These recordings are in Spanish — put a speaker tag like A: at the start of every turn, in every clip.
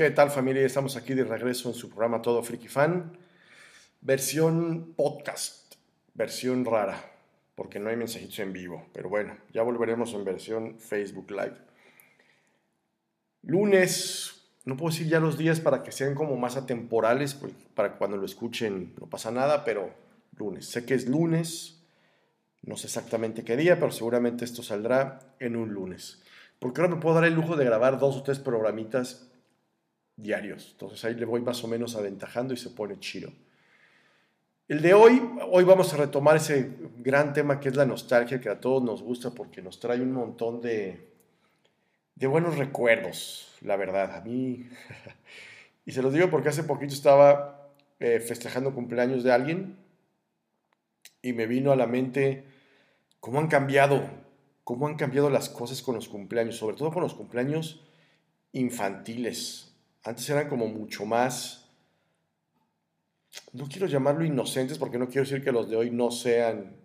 A: ¿Qué tal familia? Estamos aquí de regreso en su programa Todo Freaky Fan, versión podcast, versión rara, porque no hay mensajitos en vivo, pero bueno, ya volveremos en versión Facebook Live. Lunes, no puedo decir ya los días para que sean como más atemporales, pues, para cuando lo escuchen no pasa nada, pero lunes, sé que es lunes, no sé exactamente qué día, pero seguramente esto saldrá en un lunes. Porque ahora me puedo dar el lujo de grabar dos o tres programitas diarios. Entonces ahí le voy más o menos aventajando y se pone chido. El de hoy, hoy vamos a retomar ese gran tema que es la nostalgia, que a todos nos gusta porque nos trae un montón de, de buenos recuerdos, la verdad. A mí, y se los digo porque hace poquito estaba eh, festejando cumpleaños de alguien y me vino a la mente cómo han cambiado, cómo han cambiado las cosas con los cumpleaños, sobre todo con los cumpleaños infantiles antes eran como mucho más, no quiero llamarlo inocentes porque no quiero decir que los de hoy no sean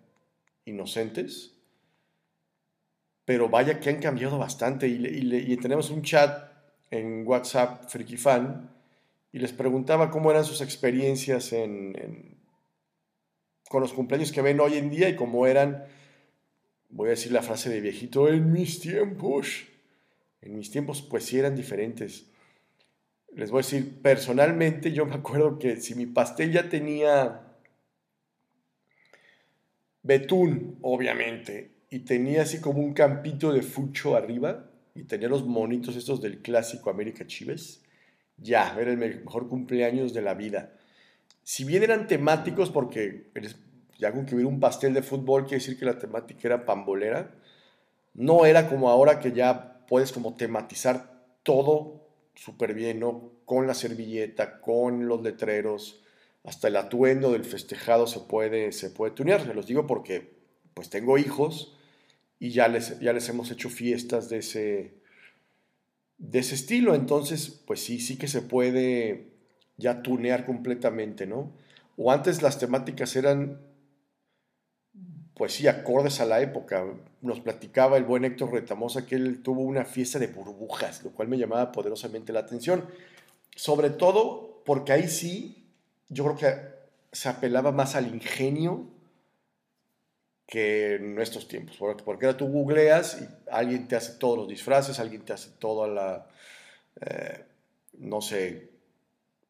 A: inocentes, pero vaya que han cambiado bastante y, tenemos un chat en WhatsApp Freaky Fan y les preguntaba cómo eran sus experiencias con los cumpleaños que ven hoy en día y cómo eran, voy a decir la frase de viejito, en mis tiempos. En mis tiempos pues sí eran diferentes les voy a decir, personalmente yo me acuerdo que si mi pastel ya tenía betún, obviamente, y tenía así como un campito de fucho arriba, y tenía los monitos estos del clásico América Chives, ya, era el mejor cumpleaños de la vida. Si bien eran temáticos, porque ya con que hubiera un pastel de fútbol quiere decir que la temática era pambolera, no era como ahora que ya puedes como tematizar todo súper bien, ¿no? Con la servilleta, con los letreros, hasta el atuendo del festejado se puede, se puede tunear. Se los digo porque pues tengo hijos y ya les, ya les hemos hecho fiestas de ese, de ese estilo. Entonces, pues sí, sí que se puede ya tunear completamente, ¿no? O antes las temáticas eran, pues sí, acordes a la época nos platicaba el buen Héctor Retamosa que él tuvo una fiesta de burbujas, lo cual me llamaba poderosamente la atención. Sobre todo porque ahí sí, yo creo que se apelaba más al ingenio que en nuestros tiempos. Porque ahora tú googleas y alguien te hace todos los disfraces, alguien te hace toda la, eh, no sé,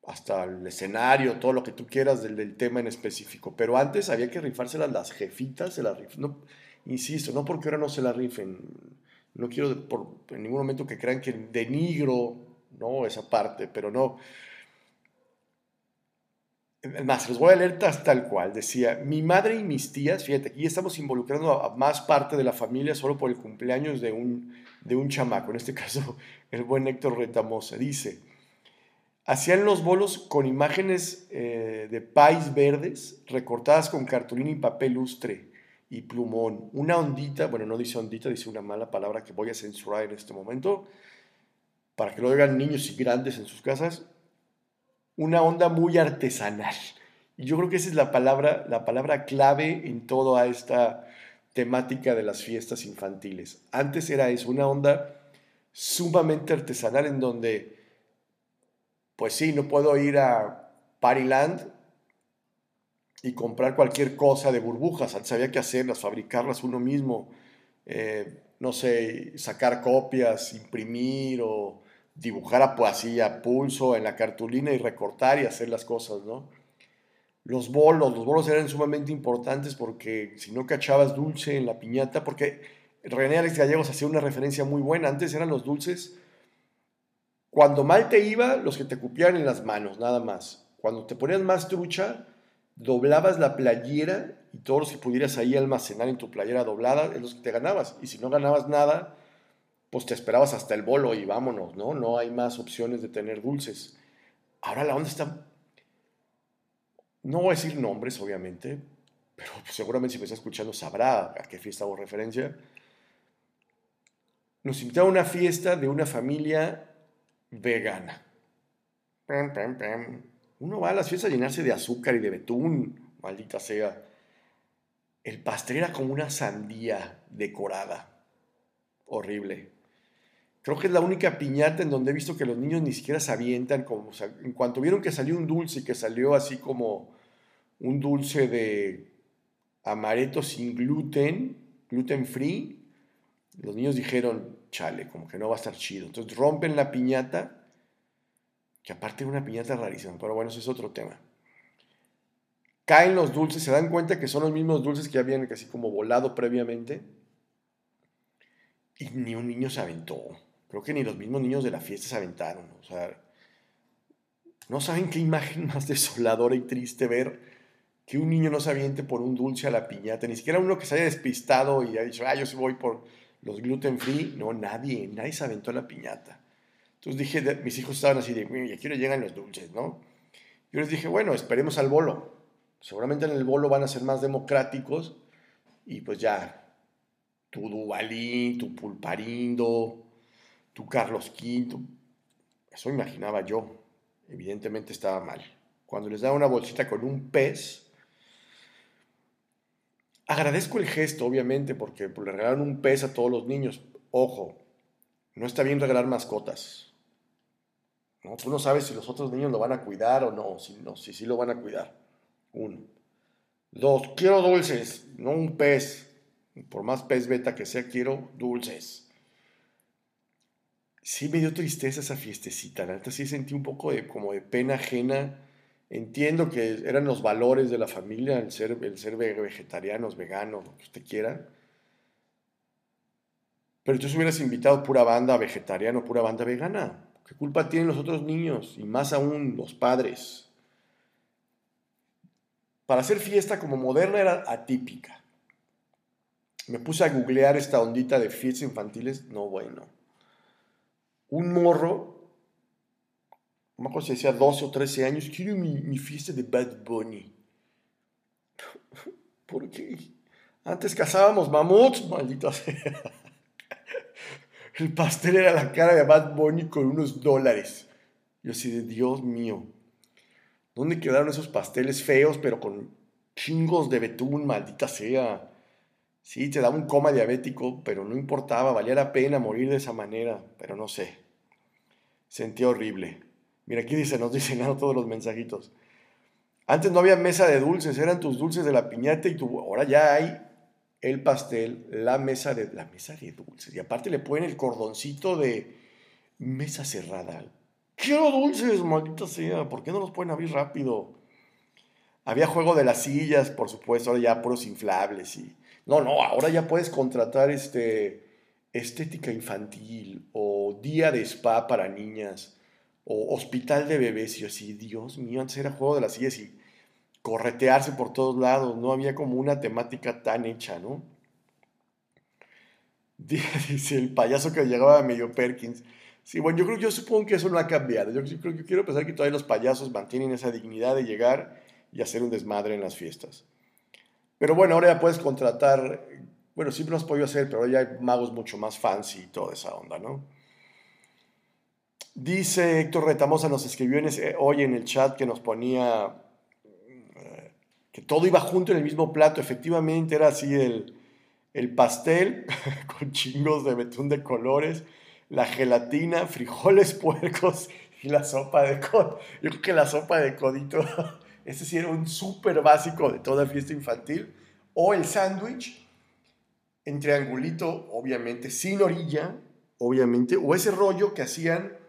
A: hasta el escenario, todo lo que tú quieras del, tema en específico. Pero antes había que rifárselas las jefitas, se las no, Insisto, no porque ahora no se la rifen, no quiero por, en ningún momento que crean que denigro ¿no? esa parte, pero no. Más, los voy a leer tal cual. Decía, mi madre y mis tías, fíjate, aquí estamos involucrando a, más parte de la familia solo por el cumpleaños de un, de un chamaco, en este caso el buen Héctor Retamosa. Dice, hacían los bolos con imágenes eh, de país verdes recortadas con cartulina y papel lustre y plumón. Una ondita, bueno, no dice ondita, dice una mala palabra que voy a censurar en este momento, para que lo oigan niños y grandes en sus casas. Una onda muy artesanal. Y yo creo que esa es la palabra, la palabra clave en toda esta temática de las fiestas infantiles. Antes era eso, una onda sumamente artesanal en donde, pues sí, no puedo ir a Pariland y comprar cualquier cosa de burbujas. Antes había que hacerlas, fabricarlas uno mismo. Eh, no sé, sacar copias, imprimir o dibujar a, así, a pulso en la cartulina y recortar y hacer las cosas, ¿no? Los bolos, los bolos eran sumamente importantes porque si no cachabas dulce en la piñata, porque René Alex Gallegos hacía una referencia muy buena, antes eran los dulces, cuando mal te iba, los que te cupían en las manos, nada más. Cuando te ponías más trucha, doblabas la playera y todos los que pudieras ahí almacenar en tu playera doblada es los que te ganabas. Y si no ganabas nada, pues te esperabas hasta el bolo y vámonos, ¿no? No hay más opciones de tener dulces. Ahora la onda está... No voy a decir nombres, obviamente, pero seguramente si me está escuchando sabrá a qué fiesta hago referencia. Nos invitaron a una fiesta de una familia vegana. Uno va a las fiestas a llenarse de azúcar y de betún, maldita sea. El pastel era como una sandía decorada. Horrible. Creo que es la única piñata en donde he visto que los niños ni siquiera se avientan. Como, en cuanto vieron que salió un dulce y que salió así como un dulce de amaretto sin gluten, gluten free, los niños dijeron, chale, como que no va a estar chido. Entonces rompen la piñata, que aparte era una piñata rarísima, pero bueno, ese es otro tema. Caen los dulces, se dan cuenta que son los mismos dulces que habían casi como volado previamente. Y ni un niño se aventó. Creo que ni los mismos niños de la fiesta se aventaron. O sea, no saben qué imagen más desoladora y triste ver que un niño no se aviente por un dulce a la piñata, ni siquiera uno que se haya despistado y haya dicho, ah, yo voy por los gluten free. No, nadie, nadie se aventó la piñata. Entonces dije, mis hijos estaban así de, ya quiero llegan los dulces, ¿no? Yo les dije, bueno, esperemos al bolo. Seguramente en el bolo van a ser más democráticos y pues ya, tu Duvalín, tu Pulparindo, tu Carlos V, eso imaginaba yo. Evidentemente estaba mal. Cuando les daba una bolsita con un pez, Agradezco el gesto, obviamente, porque le regalaron un pez a todos los niños. Ojo, no está bien regalar mascotas. ¿no? Tú no sabes si los otros niños lo van a cuidar o no, si no, si sí lo van a cuidar. Uno. Dos, quiero dulces, no un pez. Por más pez beta que sea, quiero dulces. Sí me dio tristeza esa fiestecita, la sí sentí un poco de, como de pena ajena Entiendo que eran los valores de la familia, el ser, el ser vegetarianos, veganos, lo que usted quiera. Pero tú hubieras invitado pura banda vegetariana o pura banda vegana. ¿Qué culpa tienen los otros niños? Y más aún los padres. Para hacer fiesta como moderna era atípica. Me puse a googlear esta ondita de fiestas infantiles. No, bueno. Un morro no me acuerdo si decía 12 o 13 años, quiero mi, fiesta de Bad Bunny. ¿Por qué? Antes cazábamos mamuts, maldito sea. El pastel era la cara de Bad Bunny con unos dólares. Yo así de Dios mío. ¿Dónde quedaron esos pasteles feos, pero con chingos de betún, maldita sea? Sí, te daba un coma diabético, pero no importaba, valía la pena morir de esa manera, pero no sé. Sentía horrible. Mira, aquí dice, nos dicen todos los mensajitos. Antes no había mesa de dulces, eran tus dulces de la piñata y tu, ahora ya hay el pastel, la mesa de, la mesa de dulces. Y aparte le ponen el cordoncito de mesa cerrada. Quiero dulces, maldita sea, ¿por qué no los pueden abrir rápido? Había juego de las sillas, por supuesto, ahora ya puros inflables y... No, no, ahora ya puedes contratar este, estética infantil o día de spa para niñas o hospital de bebés. Y yo así, Dios mío, antes era juego de las sillas y corretearse por todos lados, no había como una temática tan hecha, ¿no? Dice el payaso que llegaba medio Perkins. Sí, bueno, yo creo, yo supongo que eso no ha cambiado. Yo, creo que quiero pensar que todavía los payasos mantienen esa dignidad de llegar y hacer un desmadre en las fiestas. Pero bueno, ahora ya puedes contratar, bueno, siempre lo has podido hacer, pero ya hay magos mucho más fancy y toda esa onda, ¿no? Dice Héctor Retamosa, nos escribió hoy en el chat que nos ponía eh, que todo iba junto en el mismo plato. Efectivamente era así el, el pastel con chingos de betún de colores, la gelatina, frijoles puercos y la sopa de cod. Yo creo que la sopa de codito, ese sí era un súper básico de toda fiesta infantil. O el sándwich en triangulito, obviamente, sin orilla, obviamente, o ese rollo que hacían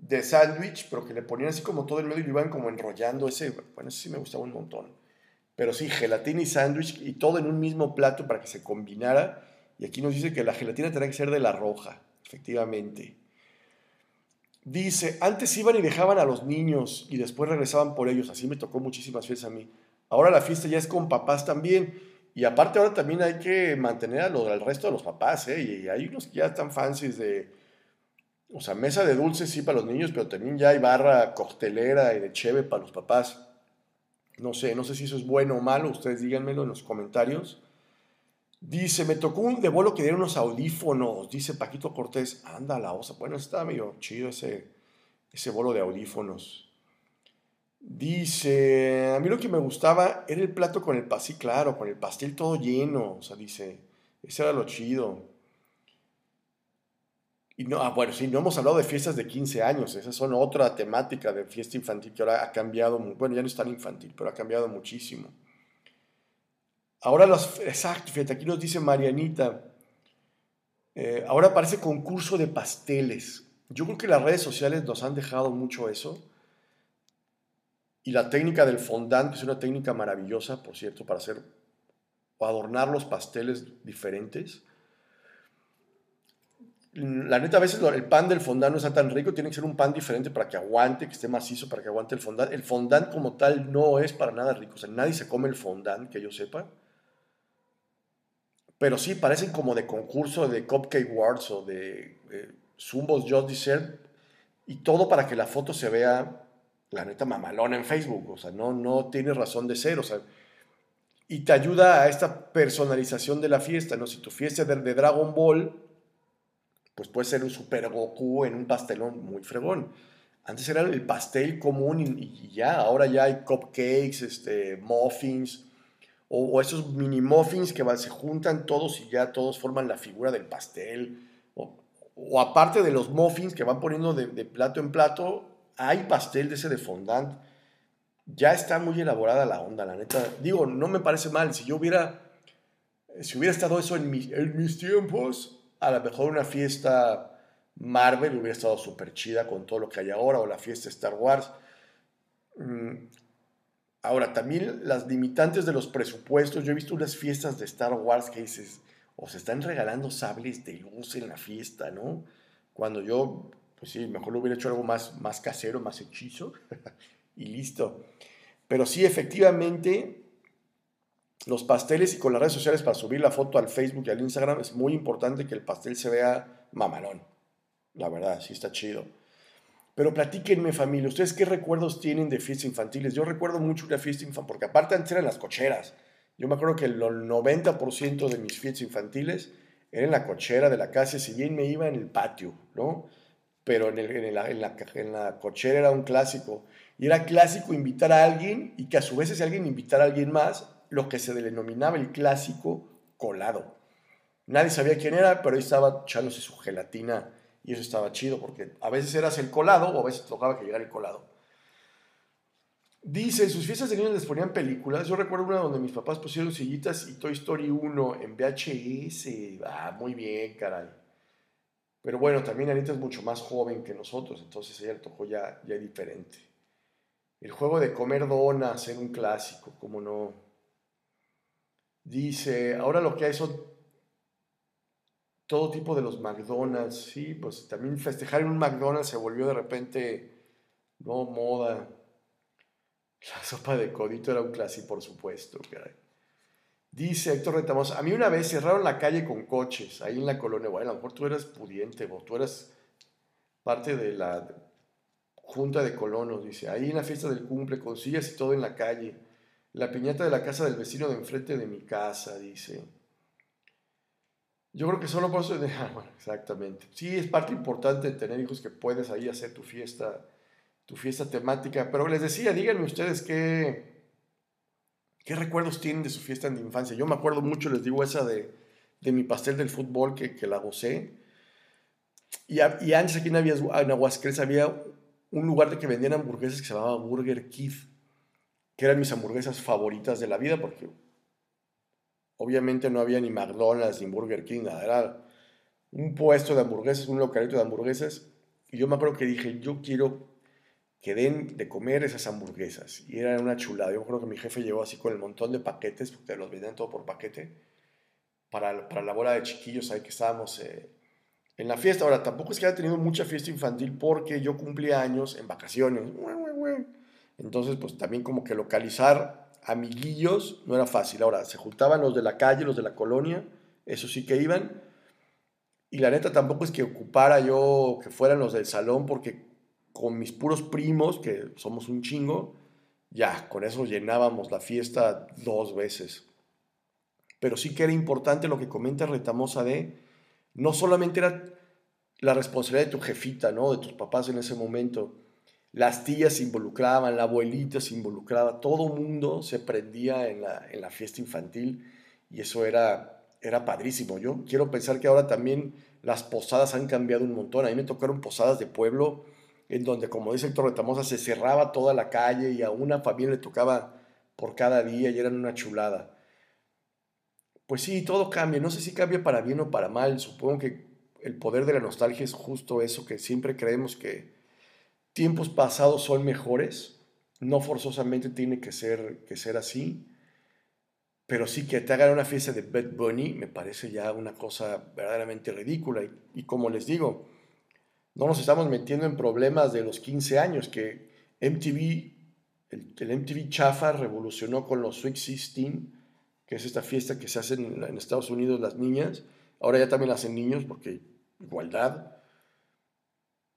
A: de sándwich, pero que le ponían así como todo el medio y lo iban como enrollando. Ese, bueno, ese sí me gustaba un montón. Pero sí, gelatina y sándwich y todo en un mismo plato para que se combinara. Y aquí nos dice que la gelatina tenía que ser de la roja, efectivamente. Dice, antes iban y dejaban a los niños y después regresaban por ellos. Así me tocó muchísimas veces a mí. Ahora la fiesta ya es con papás también. Y aparte ahora también hay que mantener al resto de los papás. ¿eh? Y hay unos que ya están fancies de o sea, mesa de dulces sí para los niños, pero también ya hay barra costelera y de cheve para los papás. No sé, no sé si eso es bueno o malo, ustedes díganmelo en los comentarios. Dice, me tocó un de vuelo que dieron unos audífonos, dice Paquito Cortés. Anda, la osa. Bueno, está medio chido ese, ese bolo de audífonos. Dice, a mí lo que me gustaba era el plato con el pastel, claro, con el pastel todo lleno. O sea, dice, ese era lo chido. Y no, ah, bueno, sí, no hemos hablado de fiestas de 15 años, esas son otra temática de fiesta infantil que ahora ha cambiado, bueno, ya no es tan infantil, pero ha cambiado muchísimo. Ahora los, exacto, fíjate, aquí nos dice Marianita, eh, ahora parece concurso de pasteles. Yo creo que las redes sociales nos han dejado mucho eso. Y la técnica del fondant, que es una técnica maravillosa, por cierto, para hacer o adornar los pasteles diferentes. La neta, a veces el pan del fondant no está tan rico, tiene que ser un pan diferente para que aguante, que esté macizo, para que aguante el fondant. El fondant como tal no es para nada rico, o sea, nadie se come el fondant, que yo sepa. Pero sí, parecen como de concurso de Cupcake Wars o de eh, Zumbos Just Dessert, y todo para que la foto se vea, la neta, mamalona en Facebook, o sea, no, no tiene razón de ser, o sea, y te ayuda a esta personalización de la fiesta, ¿no? Si tu fiesta es de, Dragon Ball, pues puede ser un Super Goku en un pastelón muy fregón. Antes era el pastel común y, ya, ahora ya hay cupcakes, este, muffins, o, esos mini muffins que se juntan todos y ya todos forman la figura del pastel. O, aparte de los muffins que van poniendo de, plato en plato, hay pastel de ese de fondant ya está muy elaborada la onda, la neta. Digo, no me parece mal. Si yo hubiera, si hubiera estado eso en mis tiempos, a lo mejor una fiesta Marvel hubiera estado súper chida con todo lo que hay ahora, o la fiesta Star Wars. Mm, ahora, también las limitantes de los presupuestos. Yo he visto unas fiestas de Star Wars que dices, o se están regalando sables de luz en la fiesta, ¿no? Cuando yo, pues sí, mejor lo hubiera hecho algo más, más casero, más hechizo. y listo. Pero sí, efectivamente, los pasteles y con las redes sociales para subir la foto al Facebook y al Instagram es muy importante que el pastel se vea mamalón. La verdad, sí está chido. Pero platíquenme familia, ¿ustedes qué recuerdos tienen de fiestas infantiles? Yo recuerdo mucho una fiesta infantil, porque aparte antes eran las cocheras. Yo me acuerdo que el 90% de mis fiestas infantiles eran en la cochera de la casa, si bien me iba en el patio, ¿no? Pero en, la cochera era un clásico. Y era clásico invitar a alguien y que a su vez ese alguien invitara a alguien más, lo que se denominaba el clásico colado. Nadie sabía quién era, pero ahí estaba echándose su gelatina y eso estaba chido porque a veces eras el colado o a veces tocaba que llegara el colado. Dice, en sus fiestas de niños les ponían películas. Yo recuerdo una donde mis papás pusieron sillitas y Toy Story 1 en VHS. Ah, muy bien, caray. Pero bueno, también Anita es mucho más joven que nosotros, entonces ella tocó ya, ya diferente. El juego de comer donas en un clásico, como no. Dice, ahora lo que hay son todo tipo de los McDonald's, sí, pues también festejar en un McDonald's se volvió de repente, no, moda. La sopa de codito era un clásico, por supuesto, Dice Héctor Retamos, a mí una vez cerraron la calle con coches, ahí en la colonia, bueno, a lo mejor tú eras pudiente, o tú eras parte de la junta de colonos, dice, ahí en la fiesta del cumple, con sillas y todo en la calle, la piñata de la casa del vecino de enfrente de mi casa, dice. Yo creo que solo por eso, ah, bueno, exactamente. Sí, es parte importante de tener hijos que puedes ahí hacer tu fiesta, tu fiesta temática, pero les decía, díganme ustedes qué, qué recuerdos tienen de su fiesta de infancia. Yo me acuerdo mucho, les digo, esa de, de mi pastel del fútbol que, que la gocé. Y, y antes aquí en, Aguascalientes había un lugar de que vendían hamburguesas que se llamaba Burger Kid, que eran mis hamburguesas favoritas de la vida, porque obviamente no había ni McDonald's ni Burger King, nada, era un puesto de hamburguesas, un localito de hamburguesas, y yo me acuerdo que dije, yo quiero que den de comer esas hamburguesas, y era una chulada, yo creo que mi jefe llegó así con el montón de paquetes, porque los vendían todo por paquete, para, para la bola de chiquillos ahí que estábamos... Eh, en la fiesta. Ahora, tampoco es que haya tenido mucha fiesta infantil porque yo cumplía años en vacaciones. Entonces, pues también como que localizar amiguillos no era fácil. Ahora, se juntaban los de la calle, los de la colonia, eso sí que iban. Y la neta tampoco es que ocupara yo que fueran los del salón porque con mis puros primos, que somos un chingo, ya, con eso llenábamos la fiesta dos veces. Pero sí que era importante lo que comenta Retamosa de no solamente era la responsabilidad de tu jefita, ¿no? De tus papás en ese momento. Las tías se involucraban, la abuelita se involucraba, todo mundo se prendía en la, fiesta infantil y eso era era padrísimo. Yo quiero pensar que ahora también las posadas han cambiado un montón. A mí me tocaron posadas de pueblo en donde, como dice Héctor Retamosa, se cerraba toda la calle y a una familia le tocaba por cada día y eran una chulada. Pues sí, todo cambia. No sé si cambia para bien o para mal. Supongo que el poder de la nostalgia es justo eso, que siempre creemos que tiempos pasados son mejores. No forzosamente tiene que ser, que ser así. Pero sí que te hagan una fiesta de Bad Bunny me parece ya una cosa verdaderamente ridícula. Y, como les digo, no nos estamos metiendo en problemas de los 15 años, que MTV, el, MTV chafa revolucionó con los Sweet 16, que es esta fiesta que se hace en, Estados Unidos las niñas. Ahora ya también la hacen niños, porque igualdad.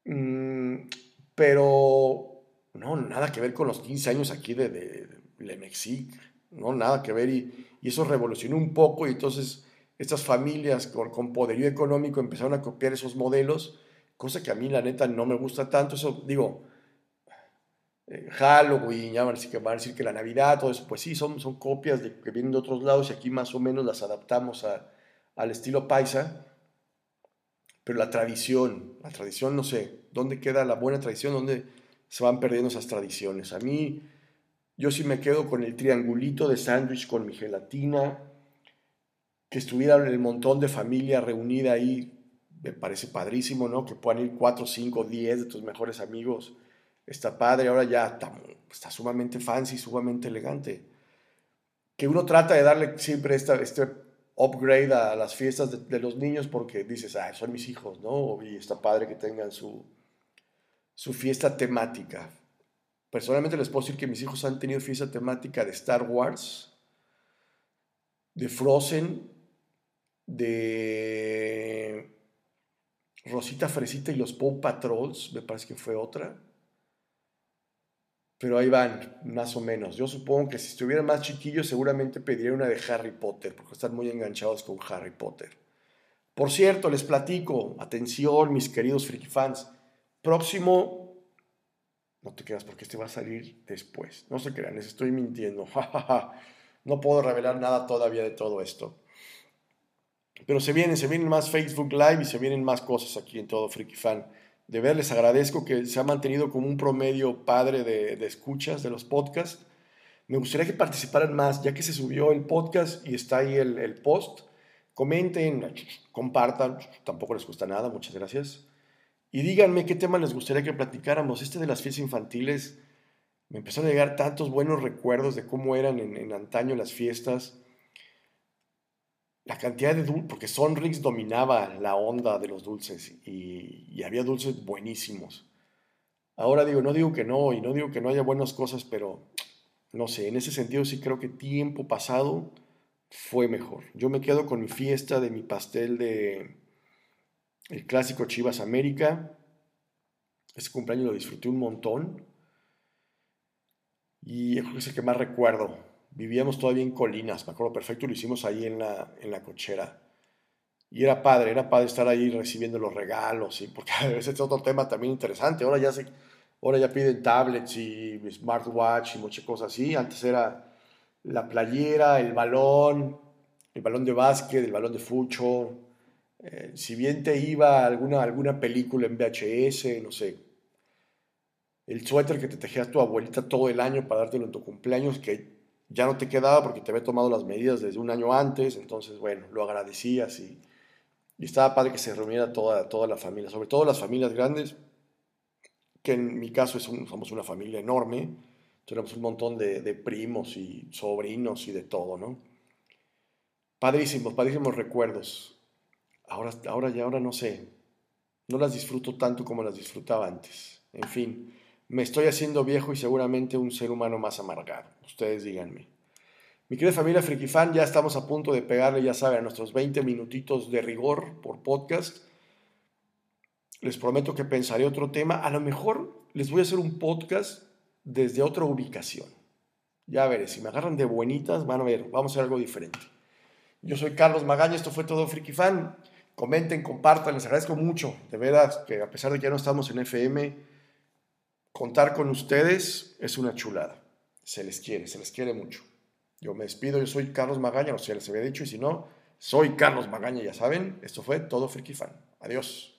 A: Mm, pero no, nada que ver con los 15 años aquí de, de, de no, nada que ver y, eso revolucionó un poco y entonces estas familias con, poderío económico empezaron a copiar esos modelos, cosa que a mí la neta no me gusta tanto, eso digo, eh, Halloween, ya van a, decir que, van a decir que la Navidad, todo eso, pues sí, son, son copias de, que vienen de otros lados y aquí más o menos las adaptamos al estilo paisa, pero la tradición, la tradición, no sé, ¿dónde queda la buena tradición? ¿Dónde se van perdiendo esas tradiciones? A mí yo sí me quedo con el triangulito de sándwich con mi gelatina, que estuviera el montón de familia reunida ahí, me parece padrísimo, ¿no? Que puedan ir 4, 5, 10 de tus mejores amigos. Está padre, ahora ya está, sumamente fancy, sumamente elegante. Que uno trata de darle siempre esta, este upgrade a las fiestas de, de los niños porque dices, ah, son mis hijos, ¿no? Y está padre que tengan su, su fiesta temática. Personalmente les puedo decir que mis hijos han tenido fiesta temática de Star Wars, de Frozen, de Rosita Fresita y los Paw Patrols, me parece que fue otra. Pero ahí van, más o menos. Yo supongo que si estuvieran más chiquillos seguramente pediría una de Harry Potter, porque están muy enganchados con Harry Potter. Por cierto, les platico, atención mis queridos friki fans, próximo no te quedas porque este va a salir después. No se crean, les estoy mintiendo. no puedo revelar nada todavía de todo esto. Pero se vienen, se vienen más Facebook Live y se vienen más cosas aquí en todo Freaky Fan. De ver, les agradezco que se ha mantenido como un promedio padre de, escuchas de los podcasts. Me gustaría que participaran más, ya que se subió el podcast y está ahí el, el post. Comenten, compartan, tampoco les cuesta nada, muchas gracias. Y díganme qué tema les gustaría que platicáramos. Este de las fiestas infantiles, me empezaron a llegar tantos buenos recuerdos de cómo eran en, antaño las fiestas. La cantidad de dulces, porque Sonrix dominaba la onda de los dulces y, y había dulces buenísimos. Ahora digo, no digo que no, y no digo que no haya buenas cosas, pero no sé, en ese sentido sí creo que tiempo pasado fue mejor. Yo me quedo con mi fiesta de mi pastel de, el clásico Chivas América. Ese cumpleaños lo disfruté un montón. Y es el que más recuerdo. Vivíamos todavía en Colinas, me acuerdo perfecto, lo hicimos ahí en la, en la cochera. Y era padre, era padre estar ahí recibiendo los regalos, y porque ese es otro tema también interesante. Ahora ya, se, ahora ya piden tablets y smartwatch y muchas cosas así. Antes era la playera, el balón, el balón de básquet, el balón de fucho, eh, si bien te iba alguna, alguna película en VHS, no sé, el suéter que te tejías tu abuelita todo el año para dártelo en tu cumpleaños, que ya no te quedaba porque te había tomado las medidas desde un año antes, entonces, bueno, lo agradecías y, y estaba padre que se reuniera toda, toda la familia, sobre todo las familias grandes, que en mi caso es somos una familia enorme, tenemos un montón de, de primos y sobrinos y de todo, ¿no? Padrísimos, padrísimos recuerdos. Ahora, ahora ya, ahora no sé, no las disfruto tanto como las disfrutaba antes. En fin, me estoy haciendo viejo y seguramente un ser humano más amargado. Ustedes díganme. Mi querida familia Friki Fan, ya estamos a punto de pegarle, ya saben, a nuestros 20 minutitos de rigor por podcast. Les prometo que pensaré otro tema. A lo mejor les voy a hacer un podcast desde otra ubicación. Ya veré, si me agarran de buenitas, van a ver, vamos a hacer algo diferente. Yo soy Carlos Magaña, esto fue todo Friki Fan comenten, compartan, les agradezco mucho, de verdad, que a pesar de que ya no estamos en FM, contar con ustedes es una chulada. Se les quiere, se les quiere mucho. Yo me despido, yo soy Carlos Magaña, o sea, les había dicho, y si no, Soy Carlos Magaña, ya saben, esto fue todo Friki Fan. Adiós.